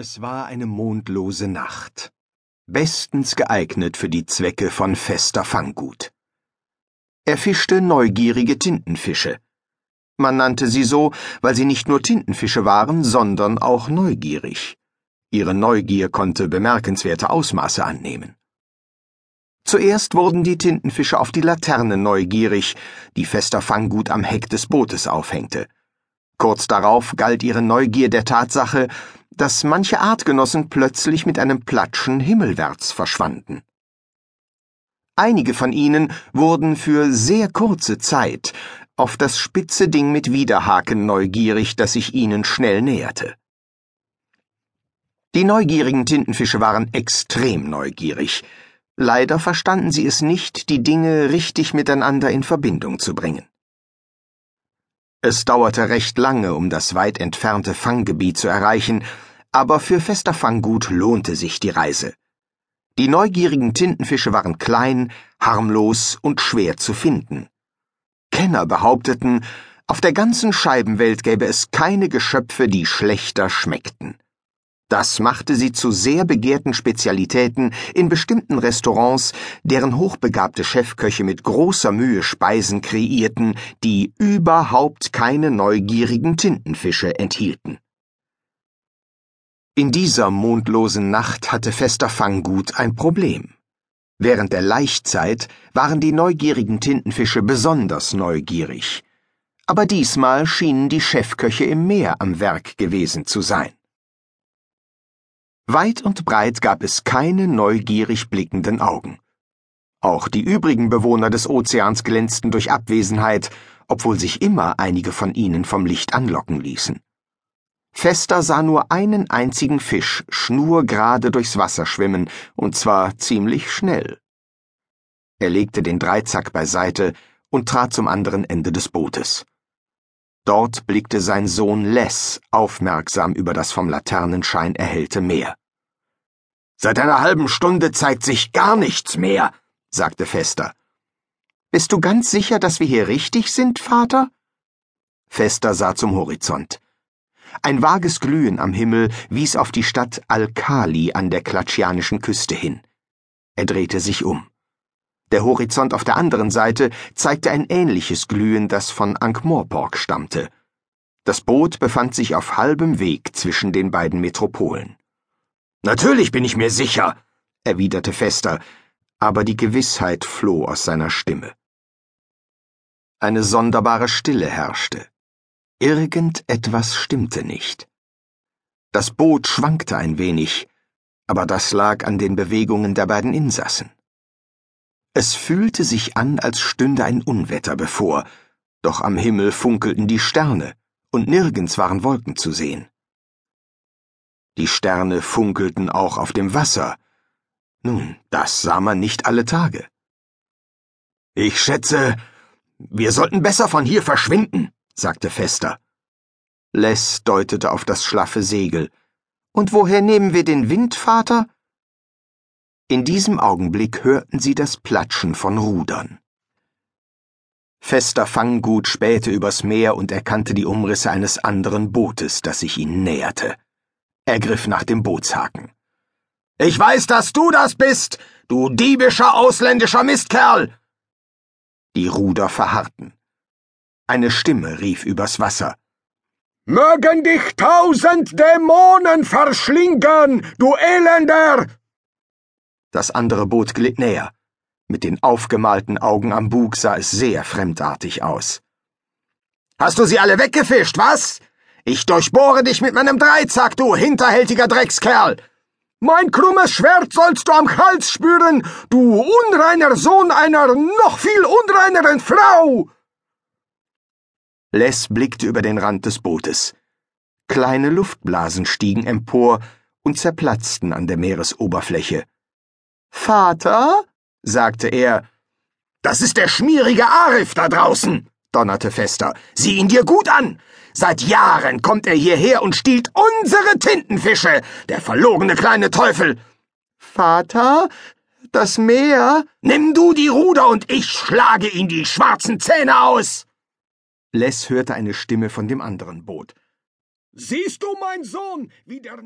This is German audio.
Es war eine mondlose Nacht, bestens geeignet für die Zwecke von fester Fanggut. Er fischte neugierige Tintenfische. Man nannte sie so, weil sie nicht nur Tintenfische waren, sondern auch neugierig. Ihre Neugier konnte bemerkenswerte Ausmaße annehmen. Zuerst wurden die Tintenfische auf die Laterne neugierig, die fester Fanggut am Heck des Bootes aufhängte. Kurz darauf galt ihre Neugier der Tatsache, dass manche Artgenossen plötzlich mit einem Platschen himmelwärts verschwanden. Einige von ihnen wurden für sehr kurze Zeit auf das spitze Ding mit Widerhaken neugierig, das sich ihnen schnell näherte. Die neugierigen Tintenfische waren extrem neugierig. Leider verstanden sie es nicht, die Dinge richtig miteinander in Verbindung zu bringen. Es dauerte recht lange, um das weit entfernte Fanggebiet zu erreichen, aber für fester Fanggut lohnte sich die Reise. Die neugierigen Tintenfische waren klein, harmlos und schwer zu finden. Kenner behaupteten, auf der ganzen Scheibenwelt gäbe es keine Geschöpfe, die schlechter schmeckten. Das machte sie zu sehr begehrten Spezialitäten in bestimmten Restaurants, deren hochbegabte Chefköche mit großer Mühe Speisen kreierten, die überhaupt keine neugierigen Tintenfische enthielten. In dieser mondlosen Nacht hatte Fester Fanggut ein Problem. Während der Laichzeit waren die neugierigen Tintenfische besonders neugierig. Aber diesmal schienen die Chefköche im Meer am Werk gewesen zu sein. Weit und breit gab es keine neugierig blickenden Augen. Auch die übrigen Bewohner des Ozeans glänzten durch Abwesenheit, obwohl sich immer einige von ihnen vom Licht anlocken ließen. Fester sah nur einen einzigen Fisch schnurgerade durchs Wasser schwimmen, und zwar ziemlich schnell. Er legte den Dreizack beiseite und trat zum anderen Ende des Bootes. Dort blickte sein Sohn Les aufmerksam über das vom Laternenschein erhellte Meer. Seit einer halben Stunde zeigt sich gar nichts mehr, sagte Fester. Bist du ganz sicher, dass wir hier richtig sind, Vater? Fester sah zum Horizont. Ein vages Glühen am Himmel wies auf die Stadt Al-Khali an der klatschianischen Küste hin. Er drehte sich um. Der Horizont auf der anderen Seite zeigte ein ähnliches Glühen, das von Ankh-Morpork stammte. Das Boot befand sich auf halbem Weg zwischen den beiden Metropolen. Natürlich bin ich mir sicher, erwiderte Fester, aber die Gewissheit floh aus seiner Stimme. Eine sonderbare Stille herrschte. Irgendetwas stimmte nicht. Das Boot schwankte ein wenig, aber das lag an den Bewegungen der beiden Insassen. Es fühlte sich an, als stünde ein Unwetter bevor, doch am Himmel funkelten die Sterne, und nirgends waren Wolken zu sehen. Die Sterne funkelten auch auf dem Wasser. Nun, das sah man nicht alle Tage. Ich schätze, wir sollten besser von hier verschwinden sagte Fester. Les deutete auf das schlaffe Segel. Und woher nehmen wir den Wind, Vater? In diesem Augenblick hörten sie das Platschen von Rudern. Fester Fanggut spähte übers Meer und erkannte die Umrisse eines anderen Bootes, das sich ihnen näherte. Er griff nach dem Bootshaken. Ich weiß, dass du das bist, du diebischer ausländischer Mistkerl! Die Ruder verharrten. Eine Stimme rief übers Wasser. Mögen dich tausend Dämonen verschlingen, du Elender! Das andere Boot glitt näher. Mit den aufgemalten Augen am Bug sah es sehr fremdartig aus. Hast du sie alle weggefischt, was? Ich durchbohre dich mit meinem Dreizack, du hinterhältiger Dreckskerl! Mein krummes Schwert sollst du am Hals spüren, du unreiner Sohn einer noch viel unreineren Frau! Les blickte über den Rand des Bootes. Kleine Luftblasen stiegen empor und zerplatzten an der Meeresoberfläche. Vater? sagte er. Das ist der schmierige Arif da draußen, donnerte Fester. Sieh ihn dir gut an! Seit Jahren kommt er hierher und stiehlt unsere Tintenfische, der verlogene kleine Teufel. Vater, das Meer. Nimm du die Ruder und ich schlage ihn die schwarzen Zähne aus. Les hörte eine Stimme von dem anderen Boot. Siehst du, mein Sohn, wie der